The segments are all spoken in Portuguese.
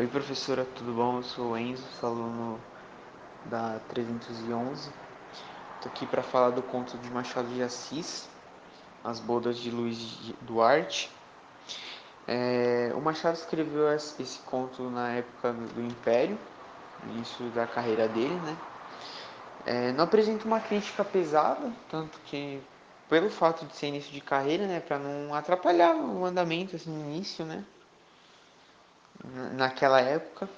Oi professora, tudo bom? Eu sou o Enzo, sou aluno da 311. Estou aqui para falar do conto de Machado de Assis, As Bodas de Luiz Duarte. É, o Machado escreveu esse conto na época do Império, início da carreira dele, né? É, não apresenta uma crítica pesada, tanto que pelo fato de ser início de carreira, né, para não atrapalhar o andamento assim, no início, né? Naquela época.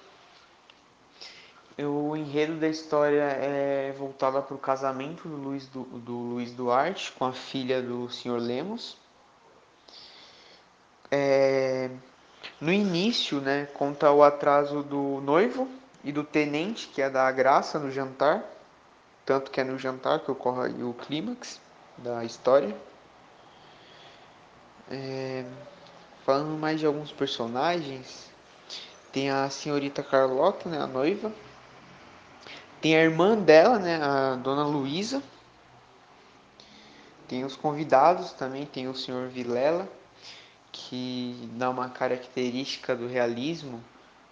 O enredo da história é voltado para o casamento do Luiz, do, Luiz Duarte com a filha do Sr. Lemos. É, no início, né, conta o atraso do noivo e do tenente, que é da graça no jantar, tanto que é no jantar que ocorre o clímax da história. É, falando mais de alguns personagens, tem a senhorita Carlota, né, a noiva, tem a irmã dela, né, a dona Luísa. Tem os convidados também, tem o senhor Vilela, que dá uma característica do realismo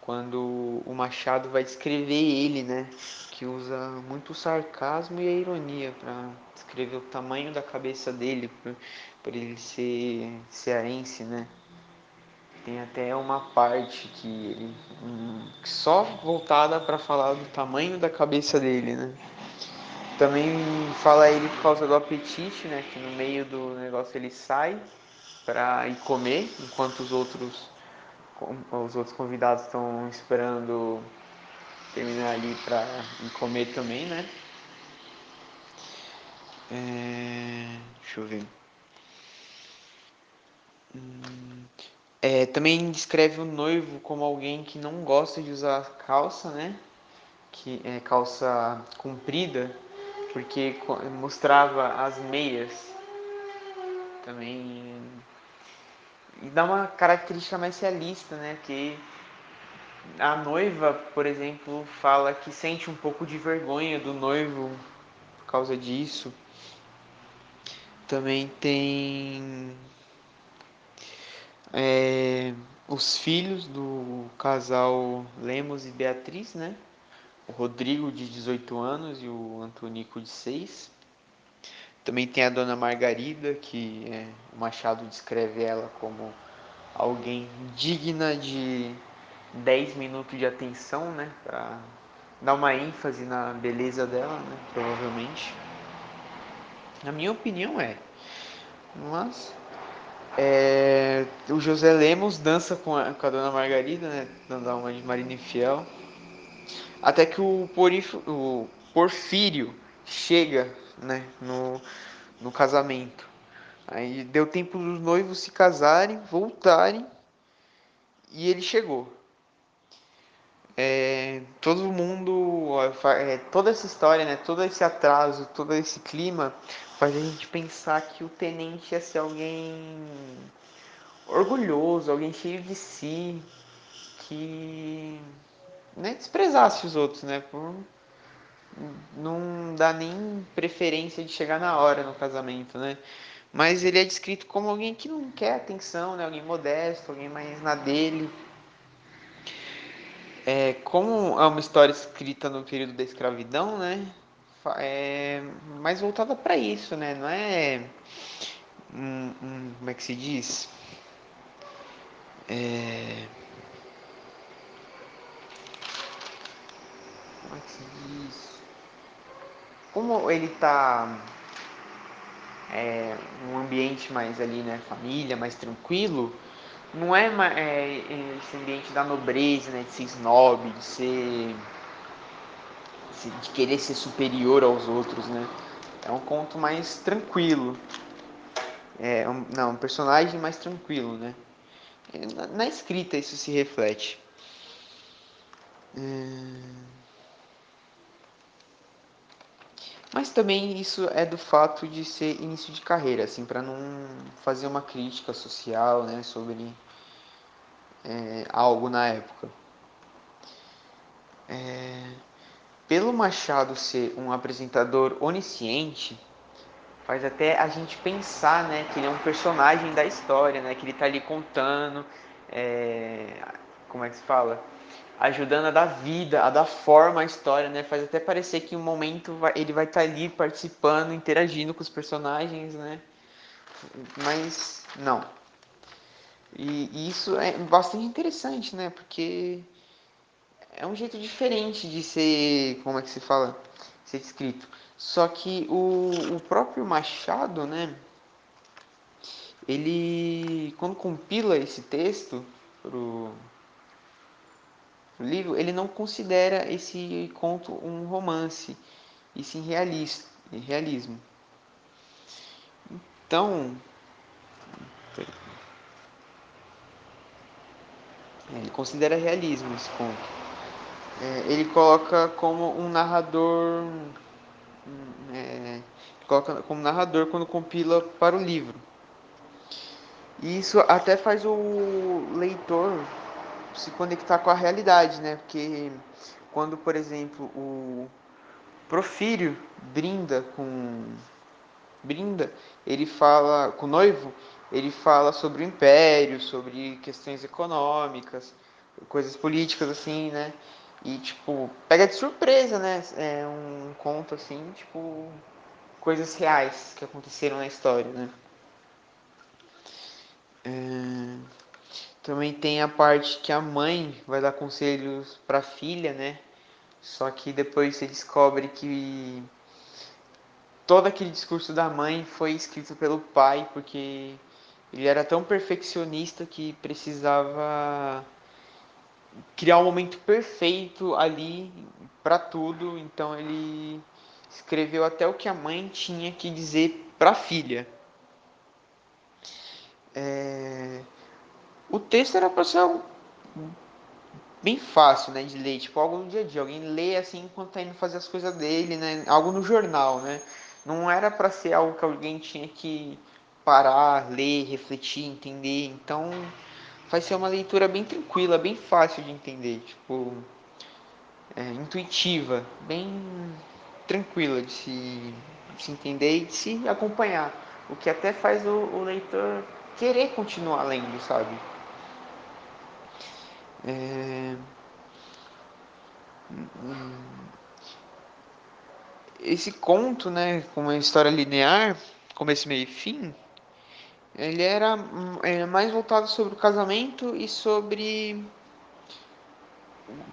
quando o Machado vai descrever ele, né, que usa muito o sarcasmo e a ironia para descrever o tamanho da cabeça dele, por, por ele ser cearense, né. Tem até uma parte que ele um, só voltada para falar do tamanho da cabeça dele, né? Também fala ele por causa do apetite, né? Que no meio do negócio ele sai para ir comer, enquanto os outros os outros convidados estão esperando terminar ali para ir comer também, né? É... Deixa eu ver. Hum... É, também descreve o noivo como alguém que não gosta de usar calça, né? Que é calça comprida, porque mostrava as meias. Também e dá uma característica mais realista, né? Que a noiva, por exemplo, fala que sente um pouco de vergonha do noivo por causa disso. Também tem é, os filhos do casal Lemos e Beatriz, né? O Rodrigo, de 18 anos, e o Antonico, de 6. Também tem a dona Margarida, que é, o Machado descreve ela como alguém digna de 10 minutos de atenção, né? Pra dar uma ênfase na beleza dela, né? Provavelmente. Na minha opinião é. Mas é, o José Lemos dança com a, com a dona Margarida, né? Dando uma de Marina Infiel. Até que o, Porif, o Porfírio chega né, no, no casamento. Aí deu tempo dos noivos se casarem, voltarem, e ele chegou. É, todo mundo, é, toda essa história, né, todo esse atraso, todo esse clima, faz a gente pensar que o tenente ia ser alguém orgulhoso, alguém cheio de si, que né, desprezasse os outros, né, por não dá nem preferência de chegar na hora no casamento, né? Mas ele é descrito como alguém que não quer atenção, né? Alguém modesto, alguém mais na dele. É, como é uma história escrita no período da escravidão, né? É mais voltada para isso, né? Não é como é que se diz? É... Como é que se diz? como ele está é, um ambiente mais ali, né, família, mais tranquilo, não é, é, esse ambiente da nobreza, né, de ser snob, de ser de querer ser superior aos outros, né? É um conto mais tranquilo. É um, não, um personagem mais tranquilo, né? Na, na escrita isso se reflete. Hum... Mas também isso é do fato de ser início de carreira, assim, para não fazer uma crítica social, né, sobre é, algo na época. É, pelo Machado ser um apresentador onisciente, faz até a gente pensar, né, que ele é um personagem da história, né, que ele está ali contando é, como é que se fala? Ajudando a dar vida, a dar forma à história, né? Faz até parecer que um momento vai, ele vai estar tá ali participando, interagindo com os personagens, né? Mas não. E, e isso é bastante interessante, né? Porque é um jeito diferente de ser, como é que se fala? Ser escrito. Só que o, o próprio Machado, né? Ele, quando compila esse texto pro, pro livro, ele não considera esse conto um romance, e sim realista, realismo. Então, ele considera realismo esse conto é, ele coloca como um narrador. É, coloca como narrador quando compila para o livro. E isso até faz o leitor se conectar com a realidade, né? Porque quando, por exemplo, o Profírio brinda com brinda, ele fala com o noivo, ele fala sobre o império, sobre questões econômicas, coisas políticas assim, né? E, tipo, pega de surpresa, né? É um conto assim, tipo, coisas reais que aconteceram na história, né? É... Também tem a parte que a mãe vai dar conselhos para a filha, né? Só que depois você descobre que todo aquele discurso da mãe foi escrito pelo pai, porque ele era tão perfeccionista que precisava criar um momento perfeito ali para tudo, então ele escreveu até o que a mãe tinha que dizer para a filha. É... O texto era para ser bem fácil, né, de ler, tipo algo no dia a dia. Alguém lê assim enquanto tá indo fazer as coisas dele, né, algo no jornal, né. Não era para ser algo que alguém tinha que parar, ler, refletir, entender. Então vai ser uma leitura bem tranquila, bem fácil de entender, tipo, é, intuitiva, bem tranquila de se, de se entender e de se acompanhar. O que até faz o, o leitor querer continuar lendo, sabe? É... Esse conto, né, com uma história linear, começo, meio e fim, ele era é, mais voltado sobre o casamento e sobre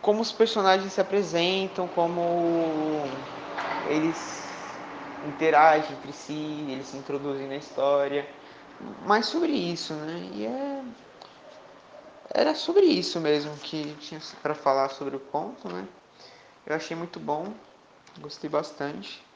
como os personagens se apresentam, como eles interagem entre si, eles se introduzem na história. Mais sobre isso, né? E é era sobre isso mesmo que tinha para falar sobre o conto, né? Eu achei muito bom, gostei bastante.